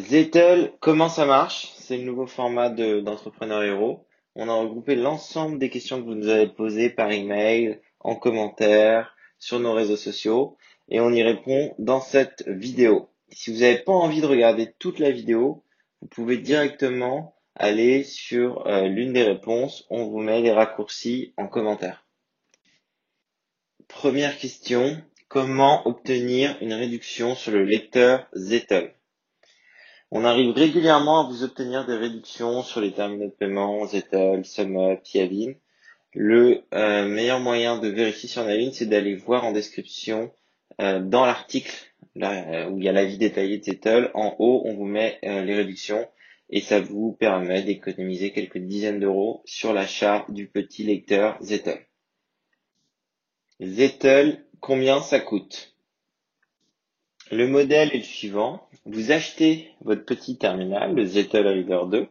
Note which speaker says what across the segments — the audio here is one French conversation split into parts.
Speaker 1: Zettel, comment ça marche? C'est le nouveau format de, d'Entrepreneur Héros. On a regroupé l'ensemble des questions que vous nous avez posées par email, en commentaire, sur nos réseaux sociaux, et on y répond dans cette vidéo. Si vous n'avez pas envie de regarder toute la vidéo, vous pouvez directement aller sur euh, l'une des réponses. On vous met les raccourcis en commentaire. Première question. Comment obtenir une réduction sur le lecteur Zettel? On arrive régulièrement à vous obtenir des réductions sur les terminaux de paiement, Zettel, SumUp, Yavin. Le euh, meilleur moyen de vérifier si on a c'est d'aller voir en description euh, dans l'article euh, où il y a l'avis détaillé de Zettel. En haut, on vous met les réductions et ça vous permet d'économiser quelques dizaines d'euros sur l'achat du petit lecteur Zettel. Zettel, combien ça coûte? Le modèle est le suivant. Vous achetez votre petit terminal, le Zettel Reader 2.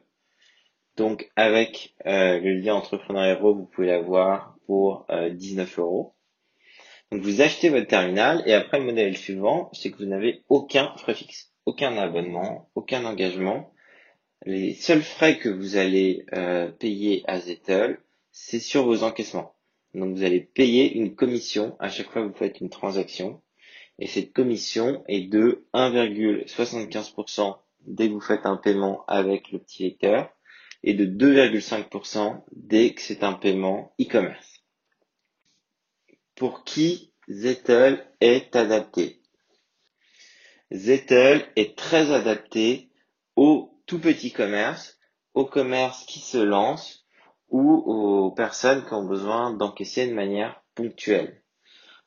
Speaker 1: Donc avec euh, le lien Entrepreneur Hero, vous pouvez l'avoir pour 19 euh, euros. Donc vous achetez votre terminal et après le modèle suivant, c'est que vous n'avez aucun frais fixe, aucun abonnement, aucun engagement. Les seuls frais que vous allez euh, payer à Zettel, c'est sur vos encaissements. Donc vous allez payer une commission à chaque fois que vous faites une transaction et cette commission est de 1,75% dès que vous faites un paiement avec le petit lecteur et de 2,5% dès que c'est un paiement e-commerce. Pour qui Zettel est adapté? Zettel est très adapté aux tout petits commerces, aux commerces qui se lancent ou aux personnes qui ont besoin d'encaisser de manière ponctuelle.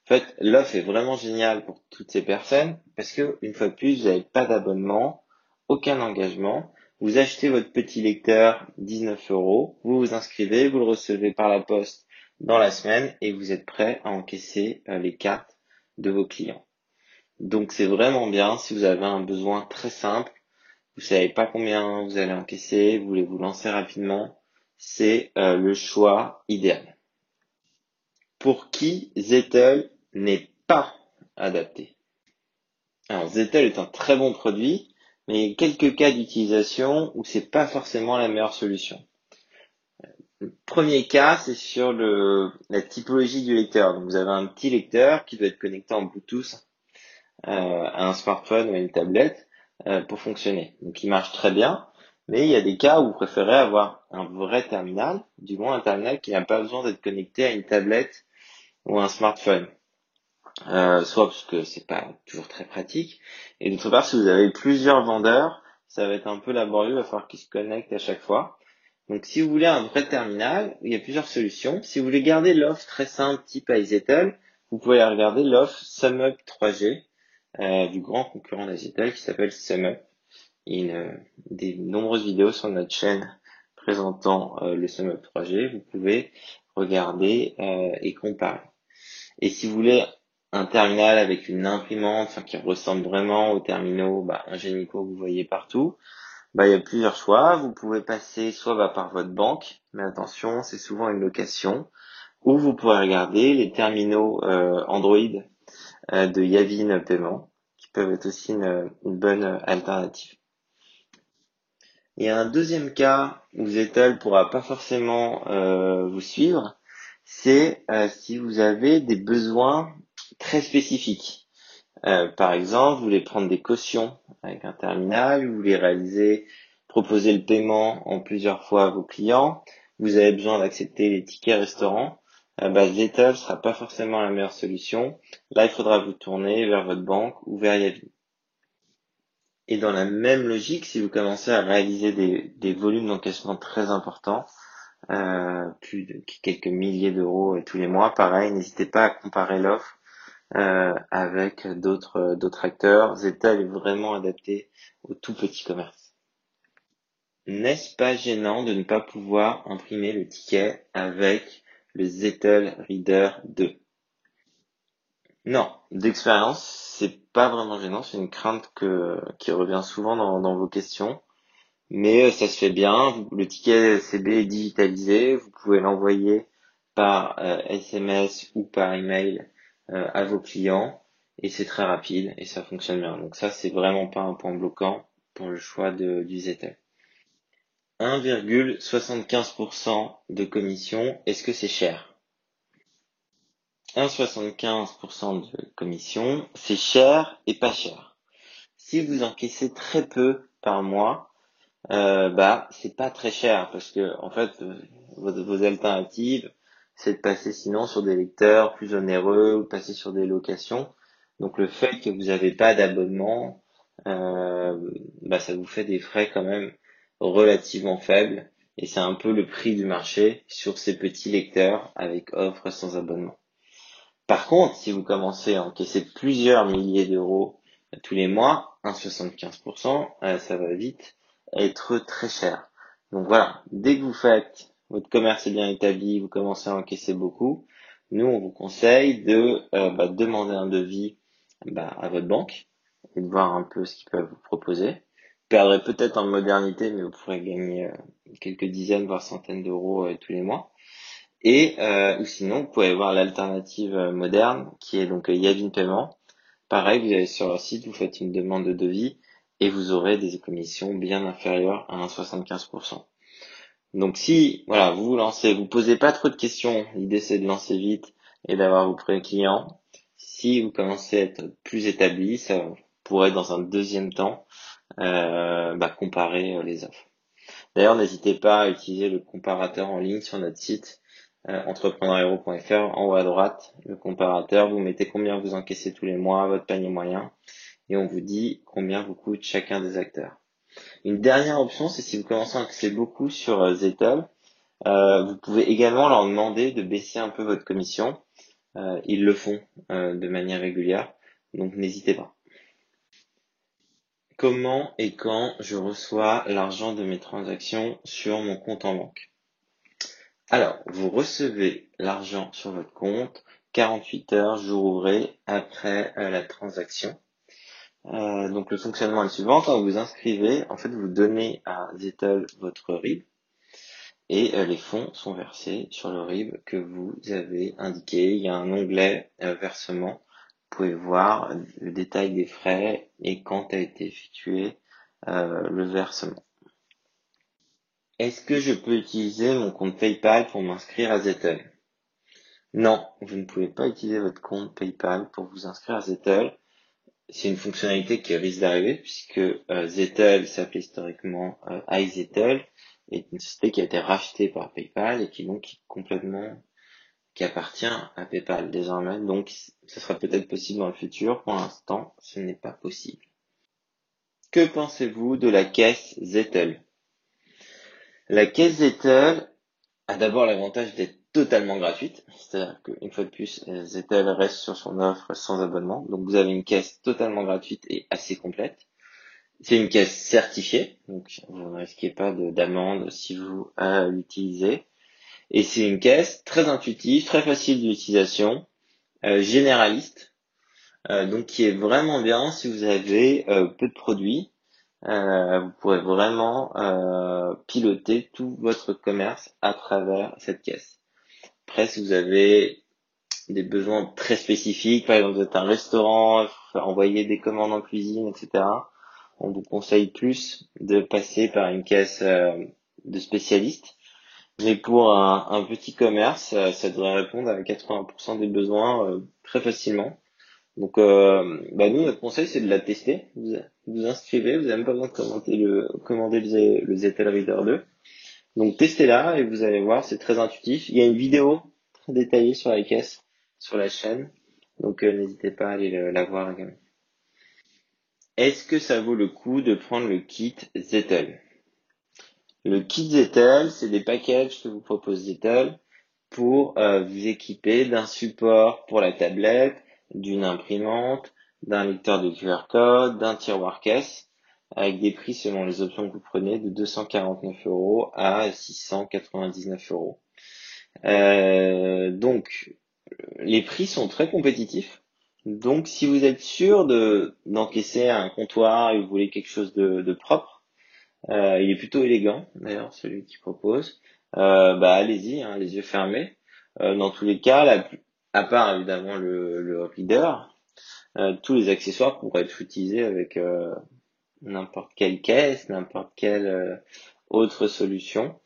Speaker 1: En fait, l'offre est vraiment géniale pour toutes ces personnes parce que, une fois de plus, vous n'avez pas d'abonnement, aucun engagement. Vous achetez votre petit lecteur 19 euros, vous vous inscrivez, vous le recevez par la poste dans la semaine et vous êtes prêt à encaisser euh, les cartes de vos clients. Donc c'est vraiment bien si vous avez un besoin très simple, vous savez pas combien vous allez encaisser, vous voulez vous lancer rapidement, c'est euh, le choix idéal. Pour qui Zettel n'est pas adapté. Alors Zettel est un très bon produit, mais il y a quelques cas d'utilisation où c'est pas forcément la meilleure solution. Le premier cas, c'est sur la typologie du lecteur. Donc vous avez un petit lecteur qui doit être connecté en Bluetooth euh, à un smartphone ou à une tablette euh, pour fonctionner. Donc il marche très bien, mais il y a des cas où vous préférez avoir un vrai terminal, du moins un terminal qui n'a pas besoin d'être connecté à une tablette ou à un smartphone. Euh, soit parce que c'est pas toujours très pratique, et d'autre part, si vous avez plusieurs vendeurs, ça va être un peu laborieux, il va falloir qu'ils se connectent à chaque fois. Donc, si vous voulez un vrai terminal, il y a plusieurs solutions. Si vous voulez garder l'offre très simple type iZettle, vous pouvez regarder l'offre SumUp 3G euh, du grand concurrent d'iZettle qui s'appelle SumUp. Il y a des nombreuses vidéos sur notre chaîne présentant euh, le SumUp 3G. Vous pouvez regarder et comparer. Et si vous voulez un terminal avec une imprimante, enfin, qui ressemble vraiment aux terminaux bah, ingénicaux que vous voyez partout, bah, il y a plusieurs choix. Vous pouvez passer soit bah, par votre banque, mais attention, c'est souvent une location, ou vous pouvez regarder les terminaux euh, Android euh, de Yavin Paiement, qui peuvent être aussi une, bonne alternative. Il y a un deuxième cas où Zettel pourra pas forcément euh, vous suivre, c'est si vous avez des besoins très spécifiques. Euh, par exemple, vous voulez prendre des cautions avec un terminal, vous voulez réaliser, proposer le paiement en plusieurs fois à vos clients, vous avez besoin d'accepter les tickets restaurants, euh, bah, Zettel sera pas forcément la meilleure solution. Là, il faudra vous tourner vers votre banque ou vers Yavin. Et dans la même logique, si vous commencez à réaliser des, des volumes d'encaissement très importants, euh, plus de quelques milliers d'euros tous les mois, pareil, n'hésitez pas à comparer l'offre euh, avec d'autres d'autres acteurs. Zettel est vraiment adapté au tout petit commerce. N'est-ce pas gênant de ne pas pouvoir imprimer le ticket avec le Zettel Reader 2 Non, d'expérience, c'est pas vraiment gênant, c'est une crainte que, qui revient souvent dans, vos questions. Mais euh, ça se fait bien, le ticket CB est digitalisé, vous pouvez l'envoyer par SMS euh, ou par email euh, à vos clients et c'est très rapide et ça fonctionne bien. Donc ça c'est vraiment pas un point bloquant pour le choix de, du Zettel. 1,75% de commission, est-ce que c'est cher? 1,75% de commission, c'est cher et pas cher. Si vous encaissez très peu par mois, euh, bah c'est pas très cher parce que en fait vos, vos alternatives c'est de passer sinon sur des lecteurs plus onéreux ou passer sur des locations. Donc le fait que vous n'avez pas d'abonnement, euh, bah, ça vous fait des frais quand même relativement faibles et c'est un peu le prix du marché sur ces petits lecteurs avec offre sans abonnement. Par contre, si vous commencez à encaisser plusieurs milliers d'euros tous les mois, 1,75%, euh, ça va vite être très cher. Donc voilà, dès que vous faites votre commerce est bien établi, vous commencez à encaisser beaucoup, nous on vous conseille de euh, bah, demander un devis bah, à votre banque et de voir un peu ce qu'ils peuvent vous proposer. Vous perdrez peut-être en modernité, mais vous pourrez gagner euh, quelques dizaines voire centaines d'euros euh, tous les mois. Et ou sinon, vous pouvez voir l'alternative moderne qui est donc Yavin Paiement. Pareil, vous allez sur leur site, vous faites une demande de devis et vous aurez des commissions bien inférieures à 1,75%. Donc si voilà, vous vous lancez, vous posez pas trop de questions, l'idée c'est de lancer vite et d'avoir vos premiers clients. Si vous commencez à être plus établi, ça pourrait dans un deuxième temps euh, bah, comparer euh, les offres. D'ailleurs, n'hésitez pas à utiliser le comparateur en ligne sur notre site euh, entrepreneurhero.fr en haut à droite, le comparateur, vous mettez combien vous encaissez tous les mois, votre panier moyen, et on vous dit combien vous coûte chacun des acteurs. Une dernière option, c'est si vous commencez à encaisser beaucoup sur euh, Zettel, euh, vous pouvez également leur demander de baisser un peu votre commission. Euh, ils le font de manière régulière, donc n'hésitez pas. Comment et quand je reçois l'argent de mes transactions sur mon compte en banque? Alors, vous recevez l'argent sur votre compte 48 heures, jour ouvré, après la transaction. Euh, donc le fonctionnement est le suivant. Quand vous vous inscrivez, en fait, vous donnez à Zettel votre RIB et euh, les fonds sont versés sur le RIB que vous avez indiqué. Il y a un onglet euh, versement. Vous pouvez voir le détail des frais et quand a été effectué le versement. Est-ce que je peux utiliser mon compte PayPal pour m'inscrire à Zettel? Non, vous ne pouvez pas utiliser votre compte PayPal pour vous inscrire à Zettel c'est une fonctionnalité qui risque d'arriver puisque euh, Zettel s'appelait historiquement euh, iZettel est une société qui a été rachetée par PayPal et qui donc complètement qui appartient à PayPal désormais. Donc ce sera peut-être possible dans le futur. Pour l'instant, ce n'est pas possible. Que pensez-vous de la caisse Zettel? La caisse Zettel a d'abord l'avantage d'être totalement gratuite. C'est-à-dire qu'une fois de plus, Zettel reste sur son offre sans abonnement. Donc vous avez une caisse totalement gratuite et assez complète. C'est une caisse certifiée, donc vous ne risquez pas d'amende si vous euh, l'utilisez. Et c'est une caisse très intuitive, très facile d'utilisation, euh, généraliste, euh, donc qui est vraiment bien si vous avez euh, peu de produits. Euh, vous pourrez vraiment piloter tout votre commerce à travers cette caisse. Après, si vous avez des besoins très spécifiques, par exemple vous êtes un restaurant, envoyer des commandes en cuisine, etc., on vous conseille plus de passer par une caisse euh, de spécialistes. Mais pour un, petit commerce, euh, ça devrait répondre à 80% des besoins euh, très facilement. Donc, bah nous, notre conseil, c'est de la tester. Vous vous inscrivez, vous n'avez même pas besoin de commander le, le, Zettel Reader 2. Donc testez-la et vous allez voir, c'est très intuitif. Il y a une vidéo très détaillée sur la caisse, sur la chaîne. Donc euh, n'hésitez pas à aller la voir également. Est-ce que ça vaut le coup de prendre le kit Zettel? Le kit Zettel, c'est des packages que vous propose Zettel pour euh, vous équiper d'un support pour la tablette, d'une imprimante, d'un lecteur de QR code, d'un tiroir caisse avec des prix selon les options que vous prenez de 249 euros à 699 euros. Euh, donc, les prix sont très compétitifs. Donc, si vous êtes sûr de d'encaisser un comptoir et vous voulez quelque chose de, propre, euh, il est plutôt élégant d'ailleurs celui qui propose. Euh, bah allez-y, hein, les yeux fermés. dans tous les cas, à part évidemment le, le reader, tous les accessoires pourraient être utilisés avec n'importe quelle caisse, n'importe quelle euh, autre solution.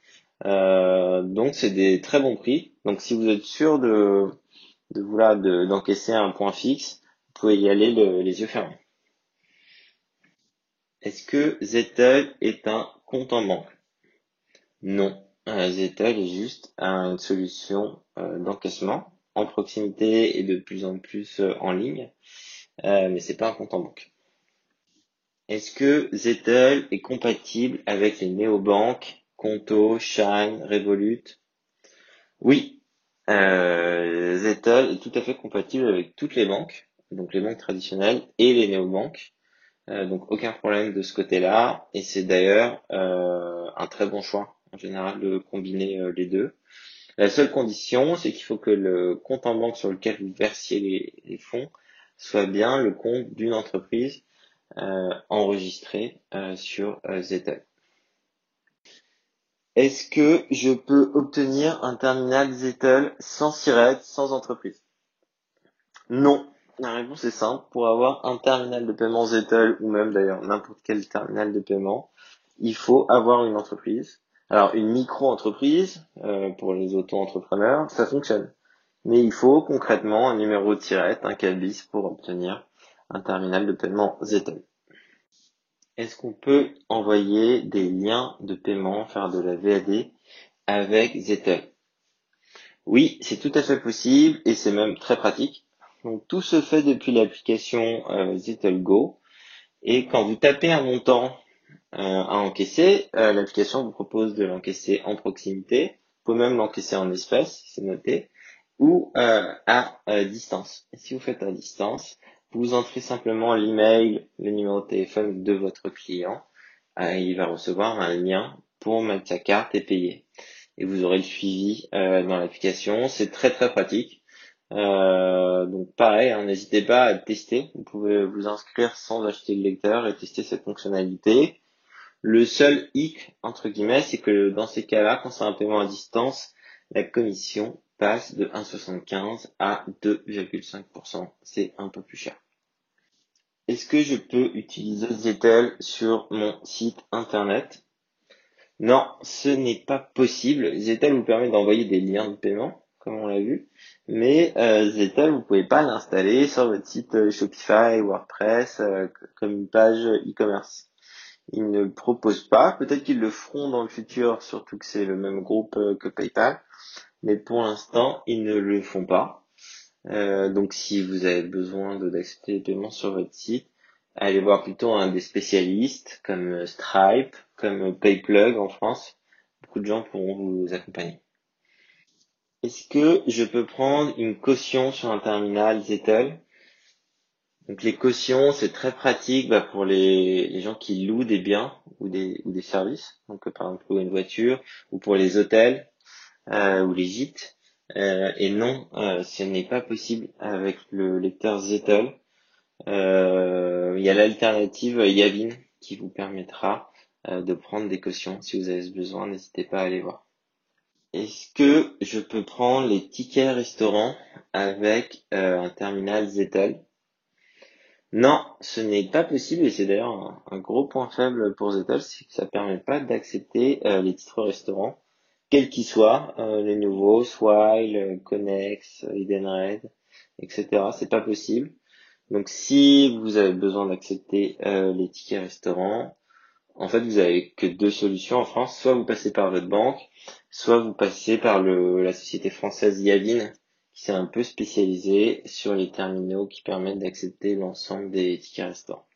Speaker 1: Euh, donc c'est des très bons prix. Donc si vous êtes sûr de, de d'encaisser un point fixe, vous pouvez y aller les yeux fermés. Est-ce que Zettel est un compte en banque? Non. Euh, est juste une solution euh, d'encaissement en proximité et de plus en plus en ligne, mais c'est pas un compte en banque. Est-ce que Zettel est compatible avec les néobanques, Conto, Shine, Revolut? Oui, euh, est tout à fait compatible avec toutes les banques, donc les banques traditionnelles et les néobanques. Euh, donc aucun problème de ce côté-là, et c'est d'ailleurs euh, un très bon choix en général de combiner euh, les deux. La seule condition, c'est qu'il faut que le compte en banque sur lequel vous versiez les, fonds soit bien le compte d'une entreprise enregistrée sur Zettel. Est-ce que je peux obtenir un terminal Zettel sans SIRET, sans entreprise? Non, la réponse est simple. Pour avoir un terminal de paiement Zettel ou même d'ailleurs n'importe quel terminal de paiement, il faut avoir une entreprise. Alors une micro-entreprise euh, pour les auto-entrepreneurs, ça fonctionne. Mais il faut concrètement un numéro de tirette, un cabis pour obtenir un terminal de paiement Zettel. Est-ce qu'on peut envoyer des liens de paiement, faire de la VAD avec Zettel Oui, c'est tout à fait possible et c'est même très pratique. Donc tout se fait depuis l'application euh, Go. Et quand vous tapez un montant euh, à encaisser, euh, l'application vous propose de l'encaisser en proximité. Vous pouvez même l'encaisser en espèces, c'est noté, ou euh, à distance. Et si vous faites à distance, vous entrez simplement l'email, le numéro de téléphone de votre client. il va recevoir un lien pour mettre sa carte et payer. Et vous aurez le suivi dans l'application. C'est très très pratique. Euh, donc pareil, hein, n'hésitez pas à tester. Vous pouvez vous inscrire sans acheter le lecteur et tester cette fonctionnalité. Le seul hic, entre guillemets, c'est que dans ces cas-là, quand c'est un paiement à distance, la commission passe de 1,75 à 2,5%. C'est un peu plus cher. Est-ce que je peux utiliser Zettel sur mon site internet? Non, ce n'est pas possible. Zettel vous permet d'envoyer des liens de paiement comme on l'a vu. Mais euh, Zettel, vous pouvez pas l'installer sur votre site euh, Shopify, WordPress, euh, comme une page e-commerce. Ils ne proposent pas. Peut-être qu'ils le feront dans le futur, surtout que c'est le même groupe euh, que PayPal. Mais pour l'instant, ils ne le font pas. Donc si vous avez besoin d'accepter les paiements sur votre site, allez voir plutôt un des spécialistes comme Stripe, comme PayPlug en France. Beaucoup de gens pourront vous accompagner. Est-ce que je peux prendre une caution sur un terminal Zettel Donc les cautions, c'est très pratique bah, pour les, gens qui louent des biens ou des, ou des services, donc par exemple louer une voiture, ou pour les hôtels euh, ou les gîtes. Euh, et non, euh, ce n'est pas possible avec le lecteur Zettel. Il y a l'alternative Yavin qui vous permettra de prendre des cautions. Si vous avez besoin, n'hésitez pas à aller voir. Est-ce que je peux prendre les tickets restaurants avec euh, un terminal Zettel? Non, ce n'est pas possible et c'est d'ailleurs un, gros point faible pour Zettel, c'est que ça permet pas d'accepter euh, les titres restaurants, quels qu'ils soient, euh, les nouveaux, Swile, Connex, Edenred, etc. C'est pas possible. Donc si vous avez besoin d'accepter les tickets restaurants, en fait, vous avez que deux solutions en France. Soit vous passez par votre banque, soit vous passez par la société française Yavin, qui s'est un peu spécialisée sur les terminaux qui permettent d'accepter l'ensemble des tickets restaurants.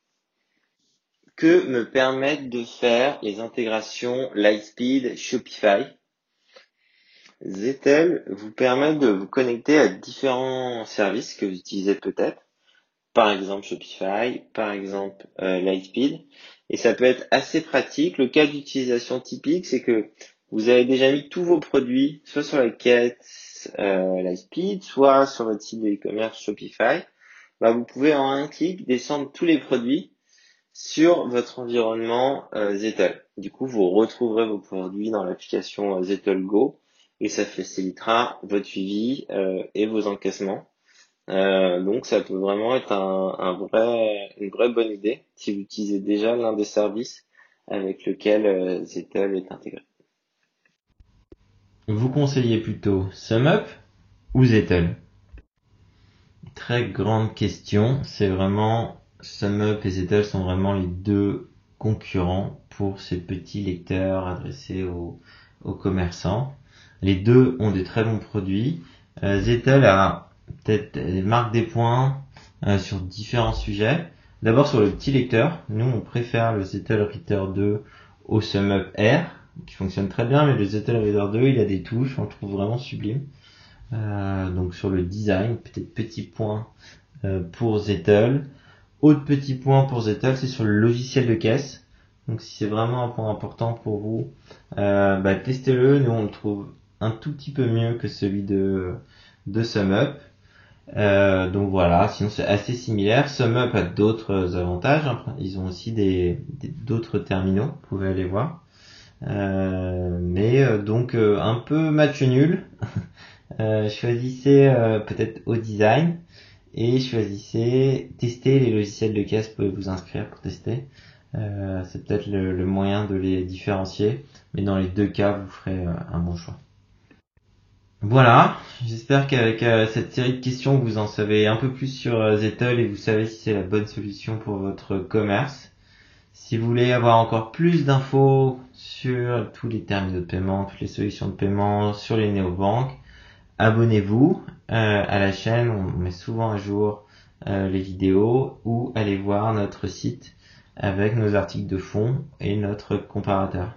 Speaker 1: Que me permettent de faire les intégrations Lightspeed Shopify Zettel vous permet de vous connecter à différents services que vous utilisez peut-être, par exemple Shopify, par exemple euh, Lightspeed, et ça peut être assez pratique. Le cas d'utilisation typique, c'est que vous avez déjà mis tous vos produits, soit sur la quête euh, Lightspeed, soit sur votre site de e-commerce Shopify. Bah, vous pouvez en un clic descendre tous les produits sur votre environnement euh, Zettel. Du coup, vous retrouverez vos produits dans l'application euh, Zettel Go et ça facilitera votre suivi euh, et vos encaissements. donc ça peut vraiment être une vraie bonne idée si vous utilisez déjà l'un des services avec lequel Zettel est intégré.
Speaker 2: Vous conseillez plutôt SumUp ou Zettel? Très grande question. C'est vraiment SumUp et Zettel sont vraiment les deux concurrents pour ces petits lecteurs adressés aux, commerçants. Les deux ont des très bons produits. Euh, Zettel a peut-être des marques des points euh, sur différents sujets. D'abord sur le petit lecteur, nous on préfère le Zettel Reader 2 au SumUp R qui fonctionne très bien, mais le Zettel Reader 2 il a des touches, on le trouve vraiment sublime. Euh, donc sur le design, peut-être petit point pour Zettel. Autre petit point pour Zettel, c'est sur le logiciel de caisse. Donc si c'est vraiment un point important pour vous, euh, bah, testez-le. Nous on le trouve un tout petit peu mieux que celui de, de SumUp. Euh, donc voilà, sinon c'est assez similaire. SumUp a d'autres avantages. Hein. Ils ont aussi des d'autres terminaux, vous pouvez aller voir. Euh, mais euh, donc euh, un peu match nul. choisissez peut-être au design et choisissez tester les logiciels de caisse. Vous pouvez vous inscrire pour tester. c'est peut-être le, le, moyen de les différencier, mais dans les deux cas, vous ferez un bon choix. Voilà, j'espère qu'avec cette série de questions, vous en savez un peu plus sur Zettel et vous savez si c'est la bonne solution pour votre commerce. Si vous voulez avoir encore plus d'infos sur tous les terminaux de paiement, toutes les solutions de paiement, sur les néobanques, abonnez-vous euh, à la chaîne. On met souvent à jour euh, les vidéos ou allez voir notre site avec nos articles de fond et notre comparateur.